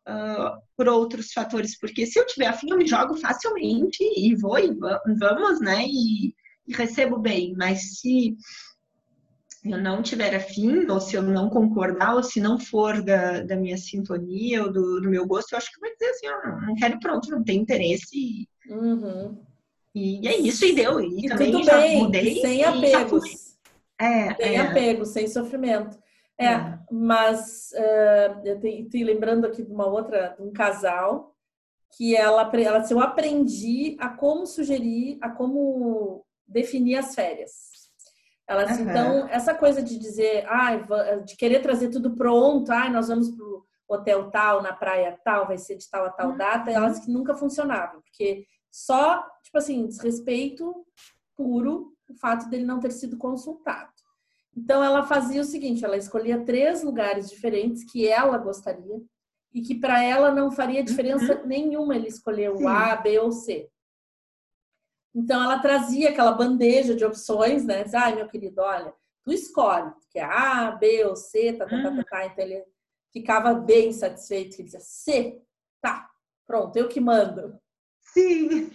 Speaker 2: Uh, por outros fatores, porque se eu tiver afim, eu me jogo facilmente e vou e vamos, né? E, e recebo bem, mas se eu não tiver afim, ou se eu não concordar, ou se não for da, da minha sintonia ou do, do meu gosto, eu acho que vai dizer assim, eu não quero pronto, não tem interesse.
Speaker 1: Uhum.
Speaker 2: E é isso, e deu. E,
Speaker 1: e também tudo bem,
Speaker 2: mudei.
Speaker 1: Sem apegos.
Speaker 2: É,
Speaker 1: sem
Speaker 2: é.
Speaker 1: apego, sem sofrimento. É, é. mas uh, eu estou lembrando aqui de uma outra, de um casal, que ela, ela eu aprendi a como sugerir, a como definir as férias. Elas, uhum. então, essa coisa de dizer, ah, de querer trazer tudo pronto, ah, nós vamos pro hotel tal, na praia tal, vai ser de tal a tal uhum. data, elas que nunca funcionavam, porque só, tipo assim, desrespeito puro o fato dele não ter sido consultado. Então, ela fazia o seguinte: ela escolhia três lugares diferentes que ela gostaria e que para ela não faria diferença uhum. nenhuma ele escolher o A, B ou C. Então, ela trazia aquela bandeja de opções, né? Diz, ai, meu querido, olha, tu escolhe, que é A, B ou C, tá, tá, tá, tá, tá. Então, ele ficava bem satisfeito, ele dizia, C, tá, pronto, eu que mando.
Speaker 2: Sim.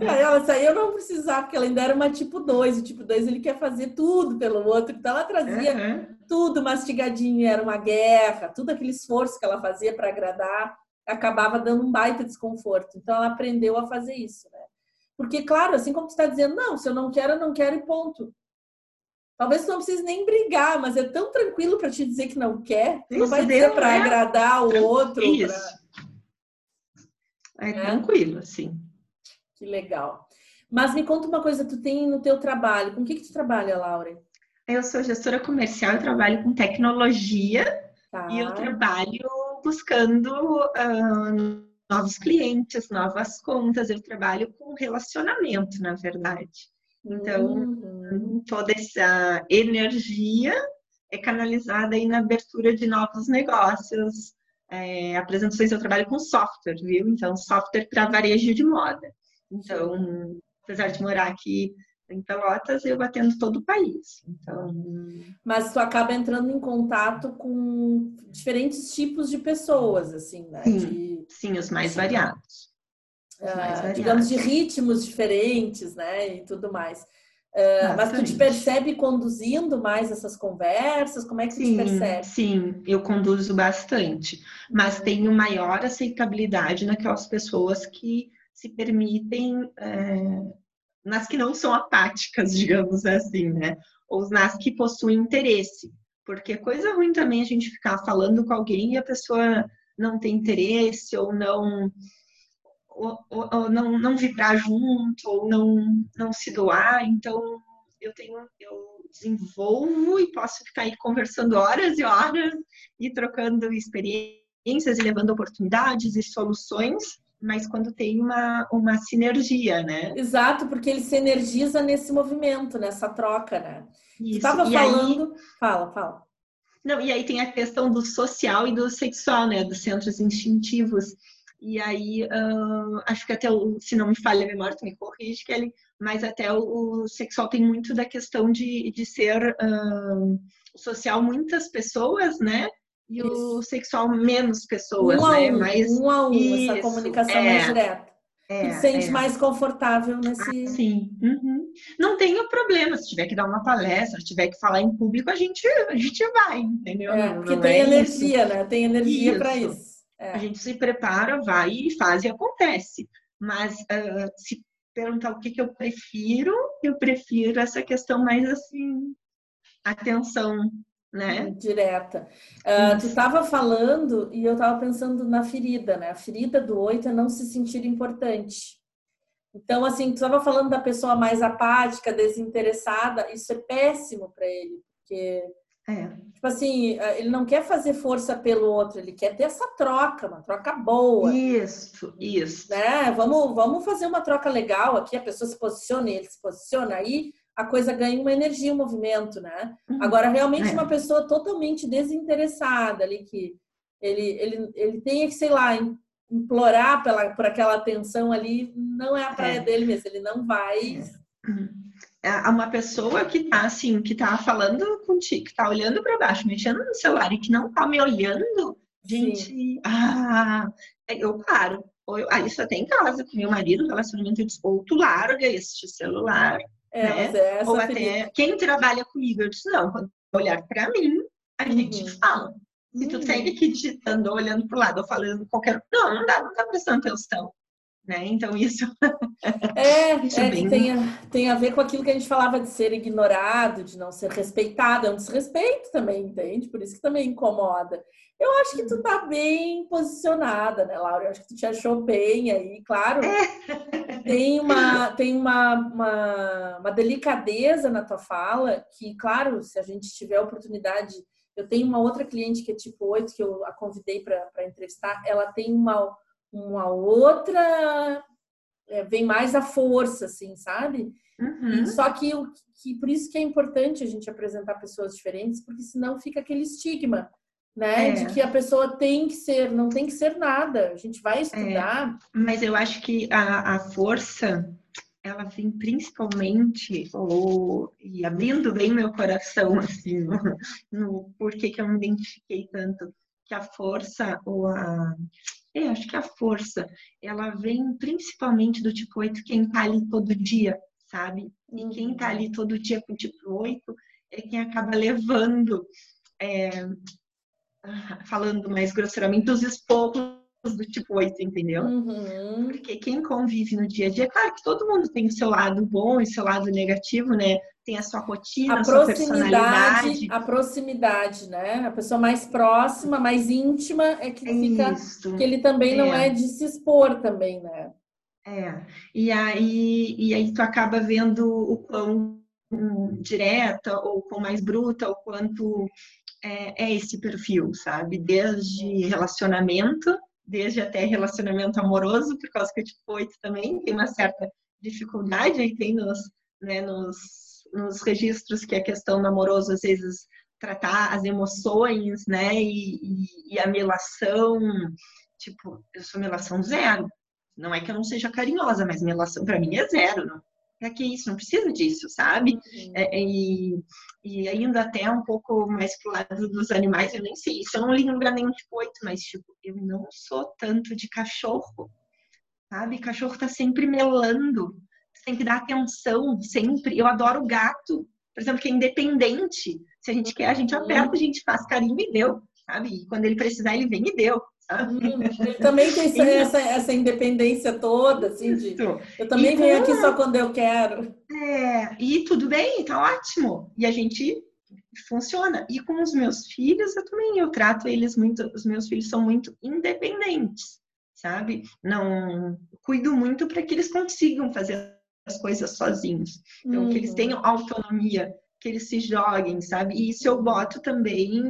Speaker 1: Ela saiu, eu não precisava, porque ela ainda era uma tipo 2. O tipo 2 ele quer fazer tudo pelo outro. Então ela trazia uhum. tudo mastigadinho, era uma guerra, tudo aquele esforço que ela fazia para agradar acabava dando um baita desconforto. Então ela aprendeu a fazer isso, né? Porque, claro, assim como tu está dizendo, não, se eu não quero, eu não quero e ponto. Talvez tu não precise nem brigar, mas é tão tranquilo para te dizer que não quer, isso não vai dizer para é agradar o outro.
Speaker 2: Isso. Pra... É, é tranquilo, assim.
Speaker 1: Que legal. Mas me conta uma coisa, tu tem no teu trabalho, com o que que tu trabalha, Laura?
Speaker 2: Eu sou gestora comercial, eu trabalho com tecnologia tá. e eu trabalho buscando uh, novos clientes, novas contas, eu trabalho com relacionamento, na verdade. Então, uhum. toda essa energia é canalizada aí na abertura de novos negócios, é, apresentações, eu trabalho com software, viu? Então, software para varejo de moda. Então, apesar de morar aqui em Pelotas, eu atendo todo o país. Então,
Speaker 1: mas tu acaba entrando em contato com diferentes tipos de pessoas, assim, né?
Speaker 2: Sim,
Speaker 1: de...
Speaker 2: sim os mais variados.
Speaker 1: Os uh, mais variados. Digamos de ritmos diferentes, né? E tudo mais. Uh, mas tu te percebe conduzindo mais essas conversas? Como é que tu sim, te percebe?
Speaker 2: Sim, eu conduzo bastante, mas tenho maior aceitabilidade naquelas pessoas que se permitem, é, nas que não são apáticas, *laughs* digamos assim, né? Ou nas que possuem interesse. Porque coisa ruim também a gente ficar falando com alguém e a pessoa não tem interesse ou não ou, ou, ou não, não vibrar junto ou não, não se doar. Então eu tenho eu desenvolvo e posso ficar aí conversando horas e horas e trocando experiências e levando oportunidades e soluções mas quando tem uma, uma sinergia, né?
Speaker 1: Exato, porque ele se energiza nesse movimento, nessa troca, né? Isso. Estava falando. Aí... Fala, fala.
Speaker 2: Não, e aí tem a questão do social e do sexual, né? Dos centros instintivos. E aí, uh, acho que até o, se não me falha a memória, tu me corrige, Kelly, mas até o, o sexual tem muito da questão de, de ser uh, social muitas pessoas, né? E isso. o sexual menos pessoas,
Speaker 1: um
Speaker 2: né?
Speaker 1: Um, mais um a um, isso, essa comunicação é, mais direta. É, sente é. mais confortável nesse.
Speaker 2: Ah, sim. Uhum. Não tenho problema. Se tiver que dar uma palestra, se tiver que falar em público, a gente, a gente vai, entendeu?
Speaker 1: É, porque não tem é energia, isso. né? Tem energia para isso.
Speaker 2: É. A gente se prepara, vai e faz e acontece. Mas uh, se perguntar o que, que eu prefiro, eu prefiro essa questão mais assim, atenção né?
Speaker 1: Direta. Uh, tu estava falando e eu estava pensando na ferida, né? A ferida do oito é não se sentir importante. Então, assim, tu estava falando da pessoa mais apática, desinteressada, isso é péssimo para ele, porque, é. tipo assim, ah, ele não quer fazer força pelo outro, ele quer ter essa troca, uma troca boa.
Speaker 2: Isso, isso.
Speaker 1: Né? Vamos, vamos fazer uma troca legal aqui, a pessoa se posiciona, ele se posiciona aí, a coisa ganha uma energia, um movimento, né? Uhum. Agora, realmente, é. uma pessoa totalmente desinteressada ali, que ele, ele, ele tenha que, sei lá, implorar pela, por aquela atenção ali, não é a praia é. dele mesmo, ele não vai.
Speaker 2: É. Uma pessoa que tá assim, que tá falando contigo, que tá olhando para baixo, mexendo no celular e que não tá me olhando, gente, Sim. ah, eu paro. Ou ah, isso até em casa com meu marido, relacionamento, eu disse, ou tu larga este celular, é, né? É Ou até quem trabalha comigo, eu disse, não, quando olhar para mim, a uhum. gente fala. Se tu uhum. segue aqui digitando, olhando para o lado, ou falando qualquer. Não, não dá, não tá prestando atenção. Né? Então isso *laughs*
Speaker 1: é, isso é, bem... tem, a, tem a ver com aquilo que a gente falava de ser ignorado, de não ser respeitado, é um desrespeito também, entende? Por isso que também incomoda. Eu acho que tu tá bem posicionada, né, Laura? Eu acho que tu te achou bem aí, claro. É. Tem uma *laughs* tem uma, uma, uma delicadeza na tua fala que, claro, se a gente tiver a oportunidade eu tenho uma outra cliente que é tipo 8, que eu a convidei para entrevistar. Ela tem uma, uma outra. É, vem mais a força, assim, sabe? Uhum. Só que, que por isso que é importante a gente apresentar pessoas diferentes, porque senão fica aquele estigma, né? É. De que a pessoa tem que ser, não tem que ser nada. A gente vai estudar.
Speaker 2: É. Mas eu acho que a, a força ela vem principalmente, ou, e abrindo bem meu coração, *laughs* assim, no, no porquê que eu me identifiquei tanto, que a força, ou a. É, acho que a força, ela vem principalmente do tipo 8, quem tá ali todo dia, sabe? E quem tá ali todo dia com o tipo 8 é quem acaba levando, é, *laughs* falando mais grosseiramente, os esporros do tipo 8, entendeu? Uhum. Porque quem convive no dia a dia, claro que todo mundo tem o seu lado bom e seu lado negativo, né? Tem a sua rotina, a, a sua personalidade.
Speaker 1: A proximidade, né? A pessoa mais próxima, mais íntima é que fica. Isso. Que ele também é. não é de se expor também, né?
Speaker 2: É. E aí, e aí tu acaba vendo o quão direta ou quão mais bruta, o quanto é, é esse perfil, sabe? Desde relacionamento desde até relacionamento amoroso, por causa que o tipo 8 também tem uma certa dificuldade aí tem nos, né, nos, nos registros que a questão do amoroso às vezes tratar as emoções, né, e, e, e a melação, tipo, eu sou melação zero. Não é que eu não seja carinhosa, mas melação para mim é zero, não, para que isso? Não precisa disso, sabe? É, é, e, e ainda até um pouco mais pro lado dos animais, eu nem sei isso. Eu não ligo pra nenhum tipo 8, mas tipo, eu não sou tanto de cachorro, sabe? Cachorro tá sempre melando, você tem que dar atenção sempre. Eu adoro gato, por exemplo, que é independente. Se a gente quer, a gente aperta, a gente faz carinho e deu, sabe? E quando ele precisar, ele vem e deu.
Speaker 1: Hum, também tem essa, essa, independência toda, assim, de, eu também e venho aqui só quando eu quero.
Speaker 2: É, e tudo bem, tá ótimo. E a gente funciona. E com os meus filhos, eu também, eu trato eles muito, os meus filhos são muito independentes, sabe? Não cuido muito para que eles consigam fazer as coisas sozinhos. Então, que eles uhum. tenham autonomia, que eles se joguem, sabe? E isso eu boto também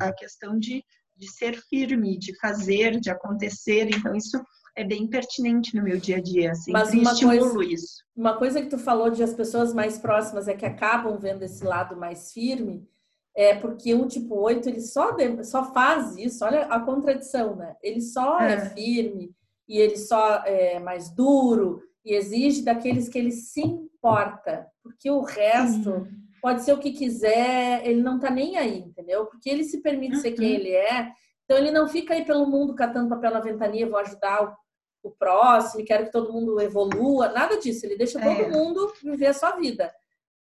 Speaker 2: a questão de de ser firme, de fazer, de acontecer. Então, isso é bem pertinente no meu dia a dia, assim, Mas uma coisa, isso.
Speaker 1: Uma coisa que tu falou de as pessoas mais próximas é que acabam vendo esse lado mais firme, é porque o tipo 8, ele só, só faz isso, olha a contradição, né? Ele só é, é firme e ele só é mais duro e exige daqueles que ele se importa, porque o resto pode ser o que quiser, ele não tá nem aí, entendeu? Porque ele se permite uhum. ser quem uhum. ele é, então ele não fica aí pelo mundo catando papel na ventania, vou ajudar o, o próximo, quero que todo mundo evolua, nada disso, ele deixa todo é. mundo viver a sua vida.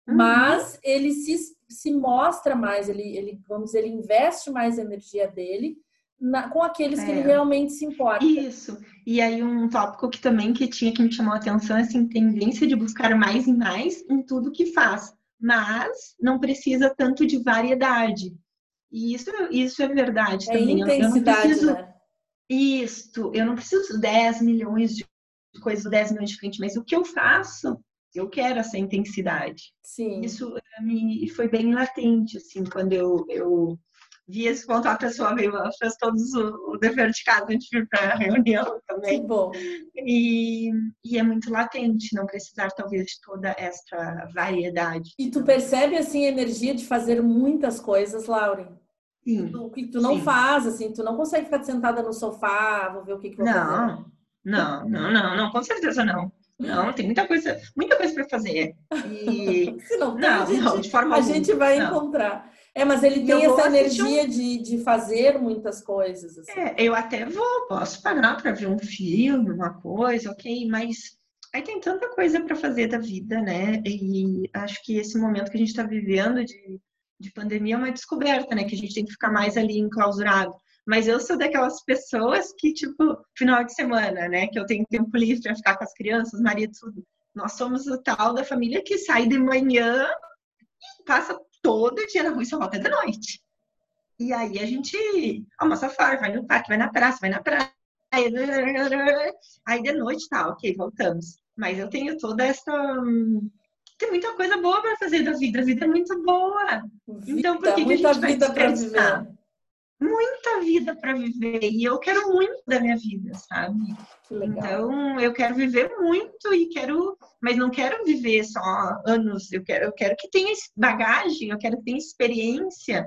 Speaker 1: Uhum. Mas ele se, se mostra mais, ele, ele, vamos dizer, ele investe mais a energia dele na, com aqueles é. que ele é. realmente se importa.
Speaker 2: Isso. E aí um tópico que também que tinha que me chamou a atenção é assim, tendência de buscar mais e mais em tudo que faz mas não precisa tanto de variedade. E isso, isso é verdade
Speaker 1: é
Speaker 2: também.
Speaker 1: Intensidade, eu não preciso,
Speaker 2: né? Isso, eu não preciso 10 milhões de coisas, 10 milhões de clientes, mas o que eu faço, eu quero essa intensidade.
Speaker 1: Sim.
Speaker 2: Isso me foi bem latente, assim, quando eu, eu vi esse ponto, a pessoa veio, fez todos o, o dever de casa antes de vir para a reunião também.
Speaker 1: Que bom.
Speaker 2: E, e é muito latente não precisar, talvez, de toda essa variedade.
Speaker 1: E tu percebe, assim, a energia de fazer muitas coisas, Lauren?
Speaker 2: Sim.
Speaker 1: Tu, que tu não sim. faz, assim, tu não consegue ficar sentada no sofá, vou ver o que, que vou
Speaker 2: não,
Speaker 1: fazer.
Speaker 2: Não, não, não, não, com certeza não. Não, tem muita coisa, muita coisa para fazer. E... *laughs*
Speaker 1: Se não, não, a gente, não, de forma a alguma. gente vai não. encontrar. É, mas ele tem essa energia um... de, de fazer muitas coisas. Assim.
Speaker 2: É, eu até vou, posso parar para ver um filme, uma coisa, ok, mas aí tem tanta coisa para fazer da vida, né? E acho que esse momento que a gente está vivendo de, de pandemia é uma descoberta, né? Que a gente tem que ficar mais ali enclausurado. Mas eu sou daquelas pessoas que, tipo, final de semana, né? Que eu tenho tempo livre para ficar com as crianças, marido, tudo. Nós somos o tal da família que sai de manhã e passa todo dia na rua e só volta de noite. E aí a gente almoça fora, vai no parque, vai na praça, vai na praia. Aí de noite tá, ok, voltamos. Mas eu tenho toda essa. Tem muita coisa boa para fazer da vida. A vida é muito boa.
Speaker 1: Vida, então, por que, que a gente vai desperdiçar?
Speaker 2: Muita vida para viver e eu quero muito da minha vida, sabe? Então eu quero viver muito e quero, mas não quero viver só anos. Eu quero, eu quero que tenha bagagem, eu quero que tenha experiência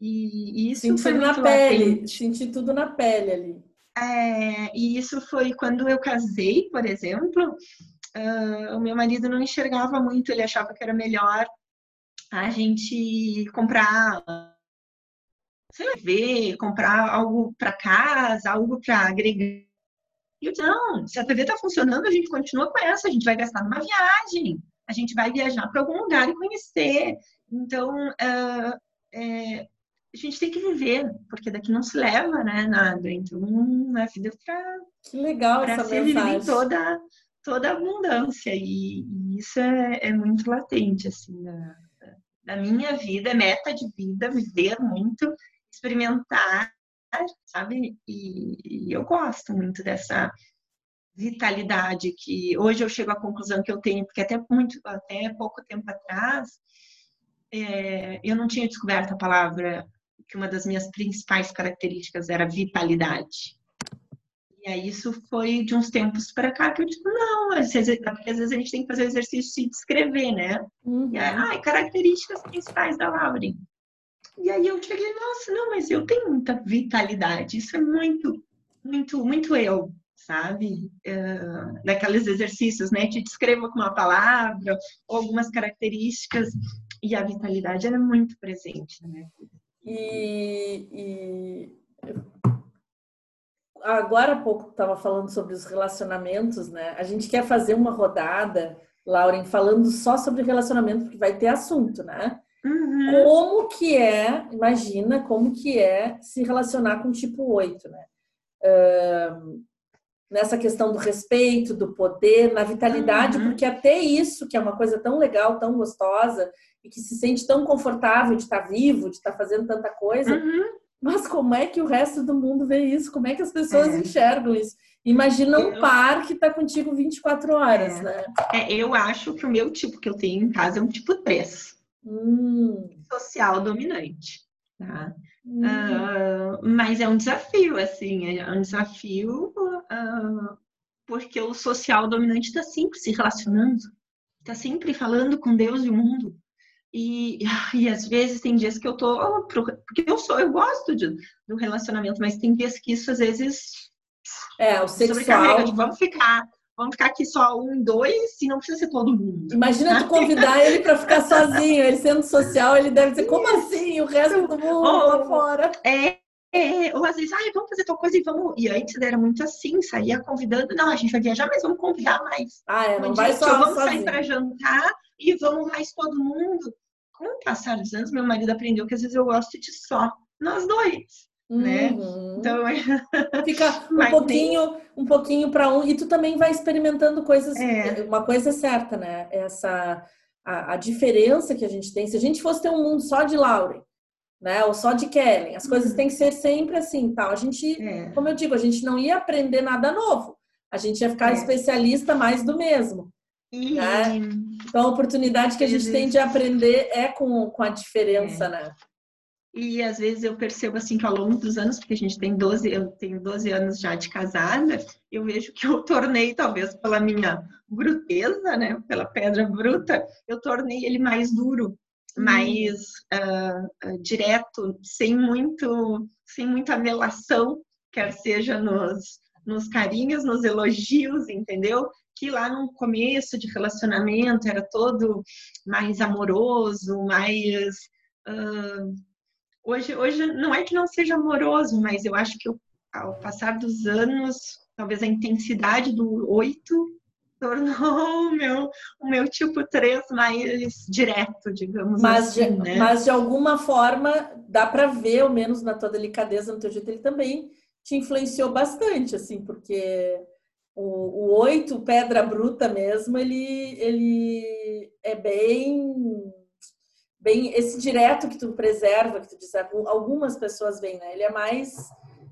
Speaker 2: e, e isso
Speaker 1: sentir
Speaker 2: foi
Speaker 1: na pele, sentir tudo na pele ali.
Speaker 2: É, e isso foi quando eu casei, por exemplo. Uh, o meu marido não enxergava muito, ele achava que era melhor a gente comprar ver, comprar algo para casa, algo para agregar. E eu disse, não, se a TV está funcionando, a gente continua com essa, a gente vai gastar numa viagem, a gente vai viajar para algum lugar e conhecer. Então, uh, é, a gente tem que viver, porque daqui não se leva né, nada. Então, a vida para
Speaker 1: que legal
Speaker 2: para
Speaker 1: ser viver
Speaker 2: toda toda abundância e, e isso é, é, muito latente assim na, na minha vida, é meta de vida, viver muito experimentar, sabe? E, e, eu gosto muito dessa vitalidade que hoje eu chego à conclusão que eu tenho, porque até muito, até pouco tempo atrás, é, eu não tinha descoberto a palavra que uma das minhas principais características era vitalidade. E aí isso foi de uns tempos para cá que eu digo, não, às vezes, às vezes a gente tem que fazer o exercício de descrever, né? Uhum. E aí, ah, características principais da Lauren. E aí eu cheguei, nossa, não, mas eu tenho muita vitalidade, isso é muito, muito, muito eu, sabe? Uh, daqueles exercícios, né? Te descreva com uma palavra, algumas características, e a vitalidade é muito presente.
Speaker 1: E, e agora há pouco estava falando sobre os relacionamentos, né? A gente quer fazer uma rodada, Lauren, falando só sobre relacionamento, porque vai ter assunto, né?
Speaker 2: Uhum.
Speaker 1: Como que é, imagina como que é se relacionar com tipo 8, né? Uh, nessa questão do respeito, do poder, na vitalidade, uhum. porque até isso, que é uma coisa tão legal, tão gostosa, e que se sente tão confortável de estar vivo, de estar fazendo tanta coisa,
Speaker 2: uhum.
Speaker 1: mas como é que o resto do mundo vê isso? Como é que as pessoas é. enxergam isso? Imagina um eu... par que está contigo 24 horas,
Speaker 2: é.
Speaker 1: né?
Speaker 2: É, eu acho que o meu tipo que eu tenho em casa é um tipo 3
Speaker 1: hum.
Speaker 2: social dominante. Tá? Hum. Uh, mas é um desafio, assim, é um desafio uh, porque o social dominante está sempre se relacionando, está sempre falando com Deus e o mundo. E, *laughs* e às vezes tem dias que eu tô. Porque eu sou, eu gosto de, do relacionamento, mas tem dias que isso às vezes.
Speaker 1: É, o sexual.
Speaker 2: De, vamos ficar vamos ficar aqui só um, dois, e não precisa ser todo mundo.
Speaker 1: Imagina né? tu convidar ele para ficar sozinho, ele sendo social, ele deve dizer, como assim? O resto do mundo ou, lá fora.
Speaker 2: É, é, ou às vezes, ah, vamos fazer tal coisa e vamos. E antes era muito assim, saía convidando, não, a gente vai viajar, mas vamos convidar mais.
Speaker 1: Ah, é, não vai só.
Speaker 2: Vamos sozinho. sair para jantar e vamos mais todo mundo. Com o passar dos anos, meu marido aprendeu que às vezes eu gosto de só nós dois né?
Speaker 1: Uhum. Então é *laughs* fica um pouquinho, nem... um pouquinho para um e tu também vai experimentando coisas. É. Uma coisa é certa, né? Essa a, a, diferença que a gente tem. Se a gente fosse ter um mundo só de Lauren, né? Ou só de Kellen, as coisas uhum. têm que ser sempre assim, tal. A gente, é. como eu digo, a gente não ia aprender nada novo. A gente ia ficar é. especialista mais do mesmo. Né? Então a oportunidade que a gente tem de aprender é com, com a diferença, é. né?
Speaker 2: E às vezes eu percebo assim que ao longo dos anos, porque a gente tem 12, eu tenho 12 anos já de casada, eu vejo que eu tornei, talvez pela minha bruteza, né, pela pedra bruta, eu tornei ele mais duro, hum. mais uh, uh, direto, sem muito, sem muita melação, quer seja nos, nos carinhos, nos elogios, entendeu? Que lá no começo de relacionamento era todo mais amoroso, mais uh, Hoje, hoje não é que não seja amoroso, mas eu acho que ao passar dos anos, talvez a intensidade do oito *laughs* tornou o meu, o meu tipo 3 mais direto, digamos
Speaker 1: mas
Speaker 2: assim.
Speaker 1: De,
Speaker 2: né?
Speaker 1: Mas de alguma forma dá para ver, ao menos na tua delicadeza, no teu jeito, ele também te influenciou bastante, assim, porque o, o 8, pedra bruta mesmo, ele, ele é bem bem esse direto que tu preserva, que tu diz, algumas pessoas veem, né? Ele é mais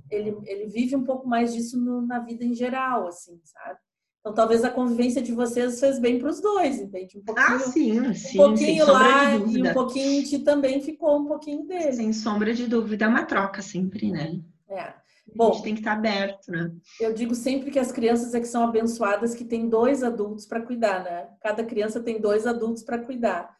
Speaker 1: ele, ele vive um pouco mais disso no, na vida em geral, assim, sabe? Então, talvez a convivência de vocês fez bem para os dois, entende?
Speaker 2: Um pouquinho, ah, sim, sim.
Speaker 1: Um pouquinho lá e um pouquinho em ti também ficou um pouquinho dele.
Speaker 2: Sem sombra de dúvida, é uma troca sempre, né?
Speaker 1: É.
Speaker 2: Bom, a gente tem que estar aberto, né?
Speaker 1: Eu digo sempre que as crianças é que são abençoadas que têm dois adultos para cuidar, né? Cada criança tem dois adultos para cuidar.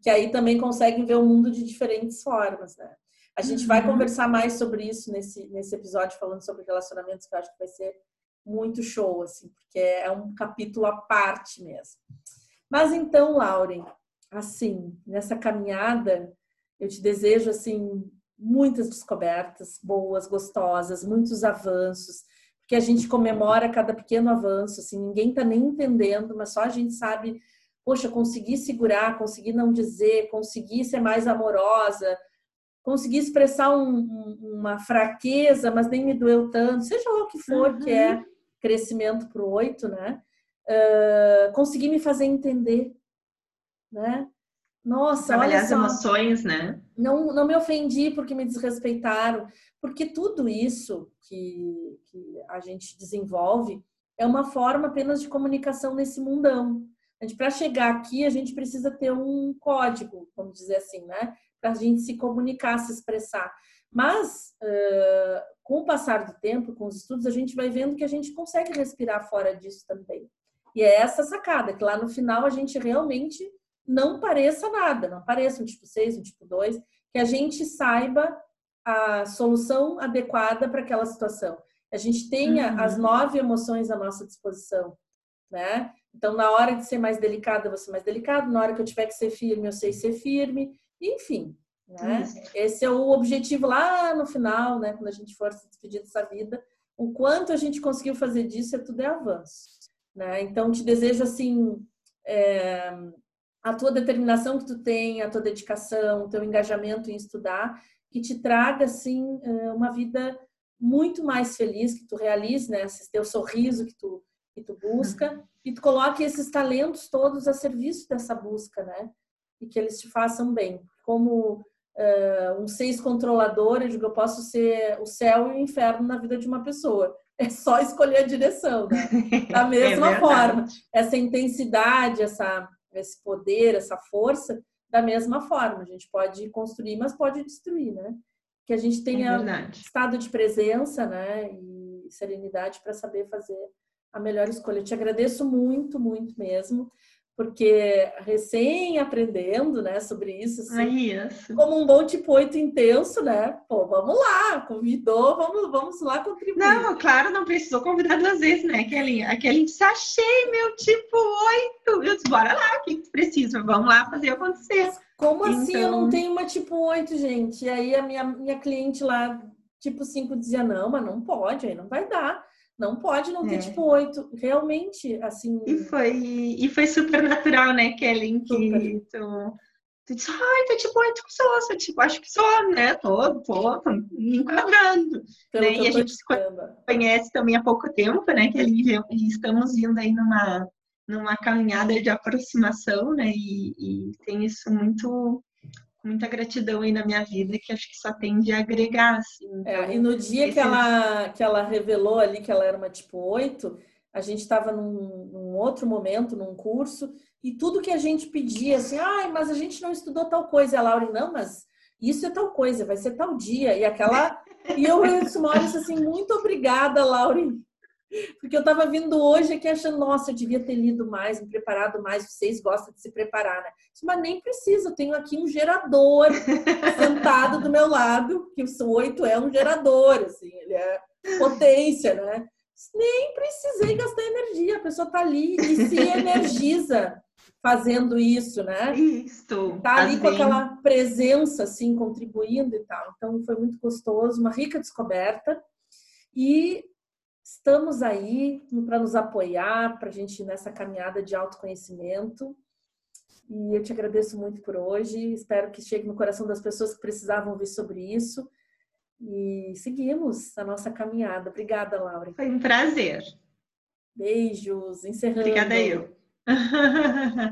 Speaker 1: Porque aí também conseguem ver o mundo de diferentes formas, né? A gente uhum. vai conversar mais sobre isso nesse, nesse episódio, falando sobre relacionamentos, que eu acho que vai ser muito show, assim, porque é um capítulo à parte mesmo. Mas então, Lauren, assim, nessa caminhada, eu te desejo, assim, muitas descobertas boas, gostosas, muitos avanços, porque a gente comemora cada pequeno avanço, assim, ninguém tá nem entendendo, mas só a gente sabe, poxa, conseguir segurar, conseguir não dizer, conseguir ser mais amorosa, conseguir expressar um, uma fraqueza, mas nem me doeu tanto, seja lá o que for uhum. que é crescimento para o oito, né? Uh, conseguir me fazer entender, né? Nossa,
Speaker 2: Trabalhar
Speaker 1: olha
Speaker 2: as emoções, né?
Speaker 1: Não, não me ofendi porque me desrespeitaram, porque tudo isso que, que a gente desenvolve é uma forma apenas de comunicação nesse mundão. Para chegar aqui, a gente precisa ter um código, vamos dizer assim, né? Para a gente se comunicar, se expressar. Mas, uh, com o passar do tempo, com os estudos, a gente vai vendo que a gente consegue respirar fora disso também. E é essa sacada, que lá no final a gente realmente não pareça nada, não pareça um tipo 6, um tipo 2, que a gente saiba a solução adequada para aquela situação. A gente tenha uhum. as nove emoções à nossa disposição, né? Então, na hora de ser mais delicada, eu vou ser mais delicado, na hora que eu tiver que ser firme, eu sei ser firme, enfim, né? Esse é o objetivo lá no final, né? Quando a gente for se despedir dessa vida, o quanto a gente conseguiu fazer disso é tudo é avanço, né? Então, te desejo assim é, a tua determinação que tu tem, a tua dedicação, o teu engajamento em estudar, que te traga assim é, uma vida muito mais feliz, que tu realize, né? Esse teu sorriso que tu que tu busca uhum. e tu coloque esses talentos todos a serviço dessa busca, né? E que eles te façam bem. Como uh, um seis controlador, eu digo, eu posso ser o céu e o inferno na vida de uma pessoa. É só escolher a direção, né? *laughs* Da mesma é forma. Essa intensidade, essa, esse poder, essa força, da mesma forma. A gente pode construir, mas pode destruir, né? Que a gente tenha é estado de presença, né? E serenidade para saber fazer a melhor escolha. Eu te agradeço muito, muito mesmo porque recém aprendendo, né, sobre isso,
Speaker 2: assim, isso.
Speaker 1: como um bom tipo 8 intenso, né? Pô, vamos lá, convidou, vamos, vamos lá contribuir.
Speaker 2: Não, claro, não precisou convidar duas vezes, né, Kelly? Aquele disse, achei meu tipo 8. Eu disse, bora lá, o que precisa? Vamos lá fazer acontecer.
Speaker 1: Como então... assim eu não então tenho uma tipo 8, gente? E aí a minha, minha cliente lá, tipo 5, dizia, não, mas não pode, aí não vai dar. Não pode não ter, é. tipo, oito. Realmente, assim.
Speaker 2: E foi, e foi super natural, né, Kelly? Que tu, tu disse, ai, tô tipo oito pessoas. Eu, tipo, acho que sou, né? Tô, tô, tô me enquadrando. Né? E a gente se conhece também há pouco tempo, né, Kelly? E estamos indo aí numa, numa caminhada de aproximação, né? E, e tem isso muito muita gratidão aí na minha vida que acho que só tende a agregar, assim.
Speaker 1: É, então, é, e no dia esse... que, ela, que ela revelou ali que ela era uma tipo 8, a gente estava num, num, outro momento, num curso, e tudo que a gente pedia, assim, ai, ah, mas a gente não estudou tal coisa. E a Laura, não, mas isso é tal coisa, vai ser tal dia. E aquela. e eu, eu disse assim, muito obrigada, Lauren, porque eu estava vindo hoje aqui achando, nossa, eu devia ter lido mais, me preparado mais. Vocês gostam de se preparar, né? Mas nem precisa, eu tenho aqui um gerador sentado do meu lado, que o 8 é um gerador, assim, ele é potência, né? Nem precisei gastar energia, a pessoa tá ali e se energiza fazendo isso, né?
Speaker 2: Isso.
Speaker 1: Tá ali com aquela presença, assim, contribuindo e tal. Então, foi muito gostoso, uma rica descoberta. E estamos aí para nos apoiar, para a gente nessa caminhada de autoconhecimento. E eu te agradeço muito por hoje. Espero que chegue no coração das pessoas que precisavam ouvir sobre isso. E seguimos a nossa caminhada. Obrigada, Laura.
Speaker 2: Foi um prazer.
Speaker 1: Beijos. Encerrando.
Speaker 2: Obrigada eu. *laughs*